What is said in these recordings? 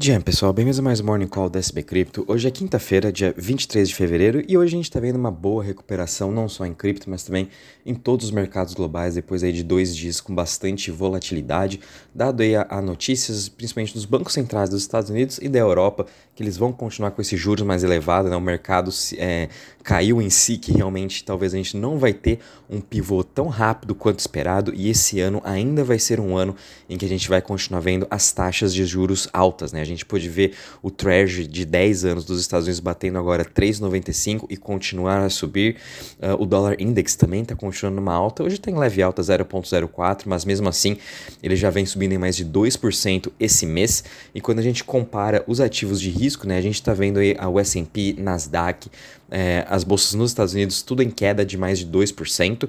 Dia, pessoal, bem-vindos a mais um Morning Call da SB Cripto. Hoje é quinta-feira, dia 23 de fevereiro, e hoje a gente está vendo uma boa recuperação, não só em cripto, mas também em todos os mercados globais, depois aí de dois dias com bastante volatilidade, dado aí a, a notícias, principalmente dos bancos centrais dos Estados Unidos e da Europa, que eles vão continuar com esses juros mais elevados, né? o mercado é, caiu em si, que realmente talvez a gente não vai ter um pivô tão rápido quanto esperado, e esse ano ainda vai ser um ano em que a gente vai continuar vendo as taxas de juros altas, né? Gente pôde ver o Treasury de 10 anos dos Estados Unidos batendo agora 3,95 e continuar a subir. Uh, o dólar index também está continuando numa alta. Hoje tem leve alta 0,04, mas mesmo assim ele já vem subindo em mais de 2% esse mês. E quando a gente compara os ativos de risco, né, a gente está vendo aí a S&P, Nasdaq, é, as bolsas nos Estados Unidos tudo em queda de mais de 2%.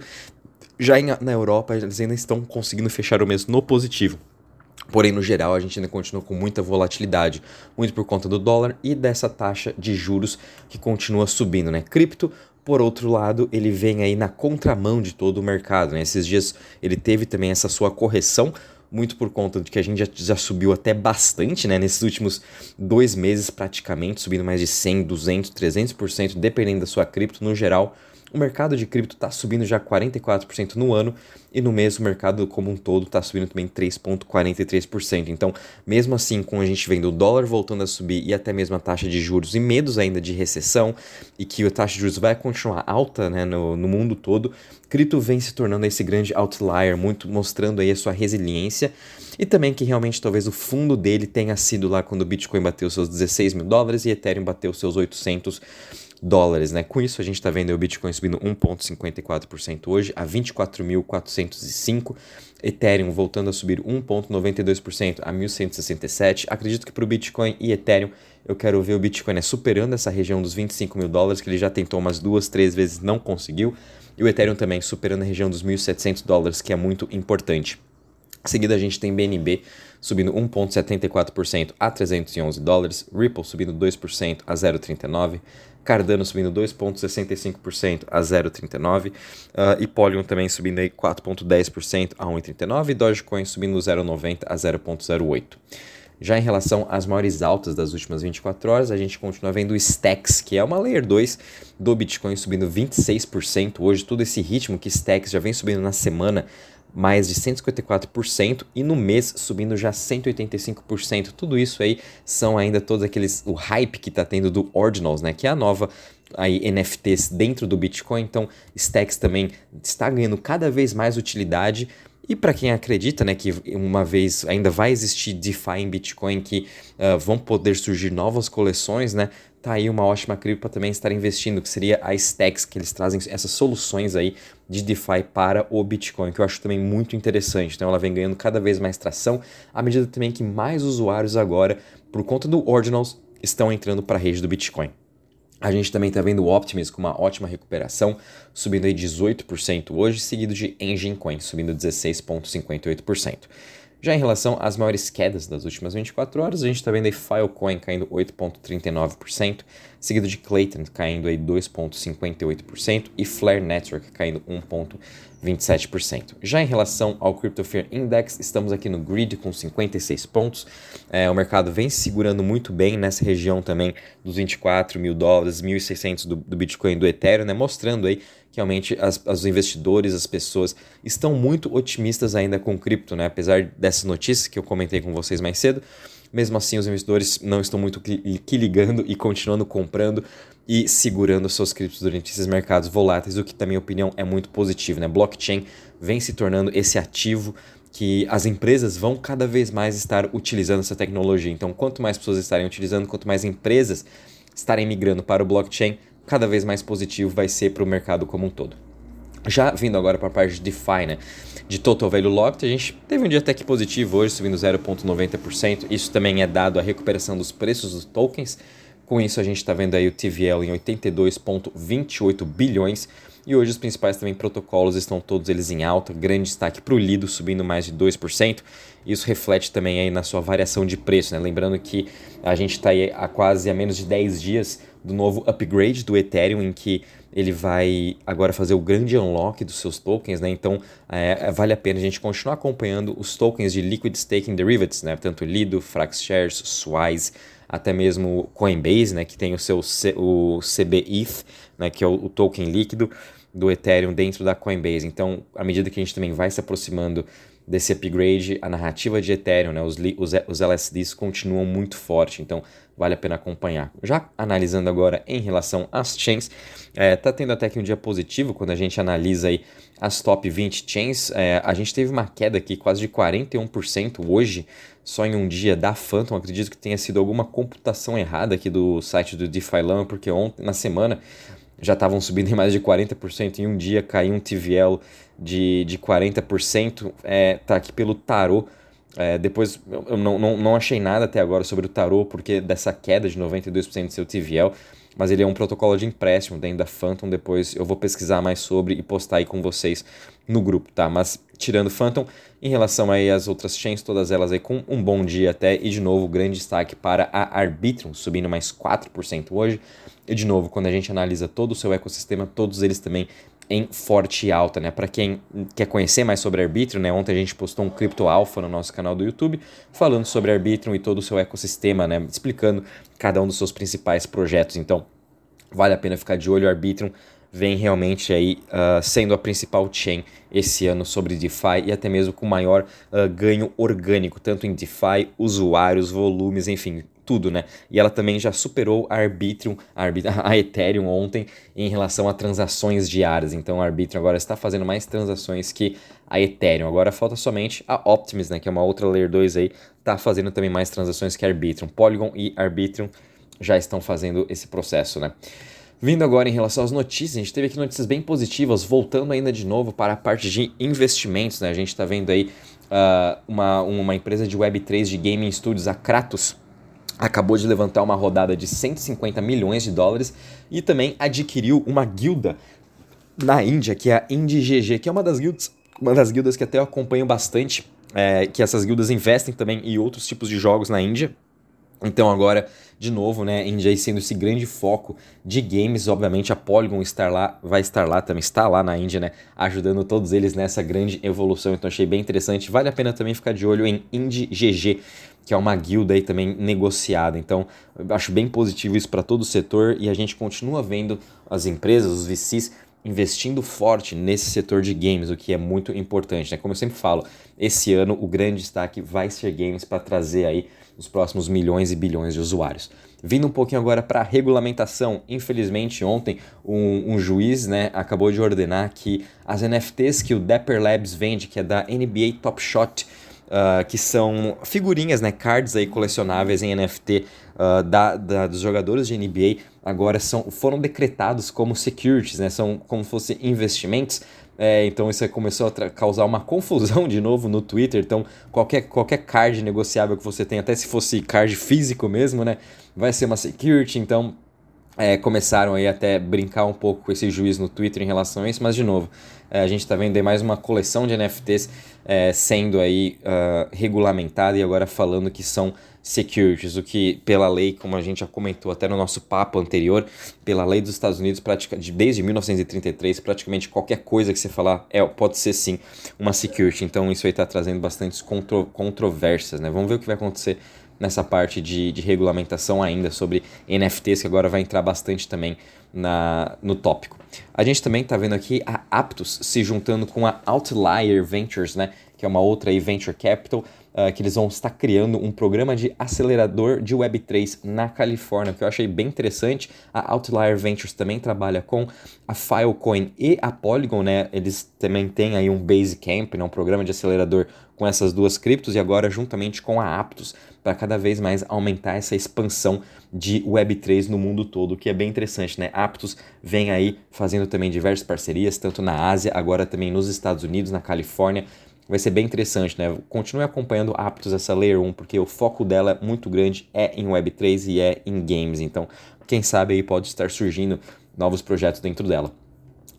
Já em, na Europa, eles ainda estão conseguindo fechar o mês no positivo. Porém, no geral, a gente ainda continua com muita volatilidade, muito por conta do dólar e dessa taxa de juros que continua subindo, né? Cripto, por outro lado, ele vem aí na contramão de todo o mercado, né? Esses dias ele teve também essa sua correção, muito por conta de que a gente já, já subiu até bastante, né? Nesses últimos dois meses, praticamente, subindo mais de 100, 200, 300%, dependendo da sua cripto. No geral, o mercado de cripto está subindo já 44% no ano e no mês o mercado como um todo está subindo também 3,43%. Então, mesmo assim, com a gente vendo o dólar voltando a subir e até mesmo a taxa de juros e medos ainda de recessão e que a taxa de juros vai continuar alta né, no, no mundo todo, cripto vem se tornando esse grande outlier, muito mostrando aí a sua resiliência e também que realmente talvez o fundo dele tenha sido lá quando o Bitcoin bateu seus 16 mil dólares e Ethereum bateu seus 800 dólares, né? Com isso a gente está vendo o Bitcoin subindo 1,54% hoje a 24.405, Ethereum voltando a subir 1,92% a 1.167. Acredito que para o Bitcoin e Ethereum eu quero ver o Bitcoin né, superando essa região dos 25 mil dólares, que ele já tentou umas duas, três vezes, não conseguiu. E o Ethereum também superando a região dos 1.700 dólares, que é muito importante. Em seguida, a gente tem BNB subindo 1,74% a 311 dólares, Ripple subindo 2% a 0,39, Cardano subindo 2,65% a 0,39 uh, e Polygon também subindo 4,10% a 1,39 e Dogecoin subindo 0,90 a 0,08. Já em relação às maiores altas das últimas 24 horas, a gente continua vendo o Stacks, que é uma Layer 2 do Bitcoin subindo 26% hoje, todo esse ritmo que Stacks já vem subindo na semana mais de 154% e no mês subindo já 185%. Tudo isso aí são ainda todos aqueles o hype que está tendo do Ordinals, né, que é a nova aí NFTs dentro do Bitcoin. Então, Stacks também está ganhando cada vez mais utilidade. E para quem acredita né, que uma vez ainda vai existir DeFi em Bitcoin, que uh, vão poder surgir novas coleções, né, tá aí uma ótima cripto para também estar investindo, que seria a Stacks, que eles trazem essas soluções aí de DeFi para o Bitcoin, que eu acho também muito interessante. Então ela vem ganhando cada vez mais tração, à medida também que mais usuários agora, por conta do Ordinals, estão entrando para a rede do Bitcoin. A gente também está vendo o Optimus com uma ótima recuperação, subindo aí 18% hoje, seguido de Engine Coin, subindo 16,58%. Já em relação às maiores quedas das últimas 24 horas, a gente está vendo aí Filecoin caindo 8,39%, seguido de Clayton caindo aí 2,58% e Flare Network caindo 1,27%. Já em relação ao Crypto Fear Index, estamos aqui no grid com 56 pontos. É, o mercado vem se segurando muito bem nessa região também dos 24 mil dólares, 1.600 do, do Bitcoin do Ethereum, né, mostrando aí que realmente as, os investidores, as pessoas estão muito otimistas ainda com cripto, né? apesar dessas notícias que eu comentei com vocês mais cedo. Mesmo assim, os investidores não estão muito que ligando e continuando comprando e segurando seus criptos durante esses mercados voláteis, o que, na minha opinião, é muito positivo. Né? Blockchain vem se tornando esse ativo que as empresas vão cada vez mais estar utilizando essa tecnologia. Então, quanto mais pessoas estarem utilizando, quanto mais empresas estarem migrando para o blockchain, cada vez mais positivo vai ser para o mercado como um todo. Já vindo agora para a parte de DeFi, né? De Total Value Locked, a gente teve um dia até que positivo hoje, subindo 0,90%. Isso também é dado à recuperação dos preços dos tokens. Com isso, a gente está vendo aí o TVL em 82,28 bilhões. E hoje os principais também protocolos estão todos eles em alta, grande destaque para o Lido subindo mais de 2%. Isso reflete também aí na sua variação de preço, né? Lembrando que a gente está aí há quase a menos de 10 dias do novo upgrade do Ethereum, em que ele vai agora fazer o grande unlock dos seus tokens, né? Então é, vale a pena a gente continuar acompanhando os tokens de Liquid Staking Derivatives, né? Tanto Lido, FraxShares, Swise, até mesmo Coinbase, né? Que tem o seu C, o CBETH, né? Que é o, o token líquido do Ethereum dentro da Coinbase. Então, à medida que a gente também vai se aproximando desse upgrade, a narrativa de Ethereum, né, os, os, os LSDs continuam muito forte, então vale a pena acompanhar. Já analisando agora em relação às chains, é, tá tendo até que um dia positivo quando a gente analisa aí as top 20 chains, é, a gente teve uma queda aqui quase de 41% hoje, só em um dia da Phantom, acredito que tenha sido alguma computação errada aqui do site do DeFi Lama, porque ontem, na semana, já estavam subindo em mais de 40%, em um dia caiu um TVL de, de 40%, é, tá aqui pelo tarô. É, depois eu não, não, não achei nada até agora sobre o tarô, porque dessa queda de 92% do seu TVL, mas ele é um protocolo de empréstimo dentro da Phantom. Depois eu vou pesquisar mais sobre e postar aí com vocês no grupo, tá? Mas tirando Phantom, em relação aí às outras chains, todas elas aí com um bom dia até, e de novo, grande destaque para a Arbitrum, subindo mais 4% hoje. E de novo, quando a gente analisa todo o seu ecossistema, todos eles também em forte alta, né? Para quem quer conhecer mais sobre Arbitrum, né? Ontem a gente postou um Crypto Alpha no nosso canal do YouTube, falando sobre Arbitrum e todo o seu ecossistema, né? Explicando cada um dos seus principais projetos. Então, vale a pena ficar de olho. Arbitrum vem realmente aí uh, sendo a principal chain esse ano sobre DeFi e até mesmo com maior uh, ganho orgânico, tanto em DeFi, usuários, volumes, enfim, tudo, né? E ela também já superou a Arbitrum, a, a Ethereum ontem em relação a transações diárias. Então a Arbitrum agora está fazendo mais transações que a Ethereum. Agora falta somente a Optimus, né, que é uma outra Layer 2 aí, tá fazendo também mais transações que a Arbitrum. Polygon e Arbitrum já estão fazendo esse processo, né? Vindo agora em relação às notícias, a gente teve aqui notícias bem positivas, voltando ainda de novo para a parte de investimentos, né? A gente está vendo aí uh, uma, uma empresa de Web3 de gaming studios, a Kratos, acabou de levantar uma rodada de 150 milhões de dólares e também adquiriu uma guilda na Índia, que é a IndyGG, que é uma das guildas, uma das guildas que até eu acompanho bastante, é, que essas guildas investem também em outros tipos de jogos na Índia. Então agora, de novo, né, Índia sendo esse grande foco de games, obviamente a Polygon estar lá, vai estar lá também, está lá na Índia, né, ajudando todos eles nessa grande evolução, então achei bem interessante. Vale a pena também ficar de olho em IndieGG, que é uma guilda aí também negociada. Então, acho bem positivo isso para todo o setor e a gente continua vendo as empresas, os VCs investindo forte nesse setor de games, o que é muito importante, né? Como eu sempre falo, esse ano o grande destaque vai ser games para trazer aí os próximos milhões e bilhões de usuários. Vindo um pouquinho agora para a regulamentação, infelizmente ontem um, um, juiz né, acabou de ordenar que as NFTs que o Dapper Labs vende, que é da NBA Top Shot, uh, que são figurinhas, né, cards aí colecionáveis em NFT uh, da, da, dos jogadores de NBA, agora são, foram decretados como securities, né, são como se fossem investimentos. É, então isso começou a causar uma confusão de novo no Twitter. Então qualquer, qualquer card negociável que você tem, até se fosse card físico mesmo, né, vai ser uma security. Então é, começaram aí até brincar um pouco com esse juiz no Twitter em relação a isso, mas de novo, é, a gente está vendo aí mais uma coleção de NFTs é, sendo aí uh, regulamentada e agora falando que são securities, o que pela lei, como a gente já comentou até no nosso papo anterior, pela lei dos Estados Unidos, desde 1933, praticamente qualquer coisa que você falar é, pode ser sim uma security, então isso aí está trazendo bastantes contro controvérsias, né? Vamos ver o que vai acontecer nessa parte de, de regulamentação ainda sobre NFTs, que agora vai entrar bastante também na, no tópico. A gente também está vendo aqui a Aptos se juntando com a Outlier Ventures, né, que é uma outra aí, venture capital, uh, que eles vão estar criando um programa de acelerador de Web3 na Califórnia, que eu achei bem interessante. A Outlier Ventures também trabalha com a Filecoin e a Polygon, né? Eles também têm aí um Basecamp, né, um programa de acelerador com essas duas criptos e agora juntamente com a Aptos para cada vez mais aumentar essa expansão de Web3 no mundo todo, que é bem interessante, né? Aptos vem aí fazendo também diversas parcerias, tanto na Ásia, agora também nos Estados Unidos, na Califórnia. Vai ser bem interessante, né? Continue acompanhando Aptos, essa Layer 1, porque o foco dela é muito grande, é em Web3 e é em games. Então, quem sabe aí pode estar surgindo novos projetos dentro dela.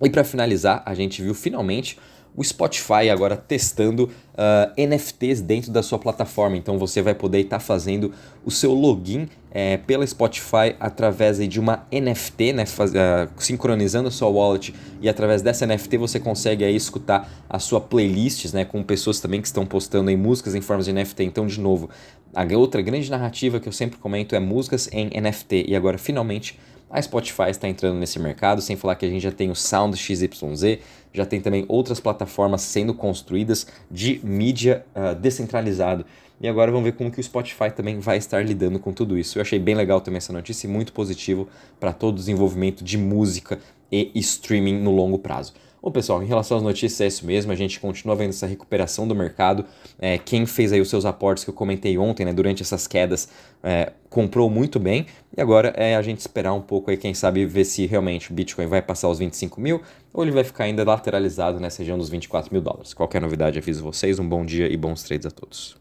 E para finalizar, a gente viu finalmente o Spotify agora testando uh, ah, NFTs dentro da sua plataforma. Então você vai poder estar tá fazendo o seu login é, pela Spotify através de uma NFT, né, faz, uh, sincronizando a sua wallet e através dessa NFT você consegue aí escutar a sua playlists, né, com pessoas também que estão postando aí músicas em formas de NFT. Então, de novo, a outra grande narrativa que eu sempre comento é músicas em NFT e agora finalmente a Spotify está entrando nesse mercado, sem falar que a gente já tem o Sound XYZ, já tem também outras plataformas sendo construídas de mídia uh, descentralizado. E agora vamos ver como que o Spotify também vai estar lidando com tudo isso. Eu achei bem legal também essa notícia e muito positivo para todo o desenvolvimento de música e streaming no longo prazo. Bom, pessoal, em relação às notícias, é isso mesmo. A gente continua vendo essa recuperação do mercado. É, quem fez aí os seus aportes que eu comentei ontem, né, durante essas quedas, é, comprou muito bem. E agora é a gente esperar um pouco aí, quem sabe, ver se realmente o Bitcoin vai passar os 25 mil ou ele vai ficar ainda lateralizado nessa região dos 24 mil dólares. Qualquer novidade, aviso vocês. Um bom dia e bons trades a todos.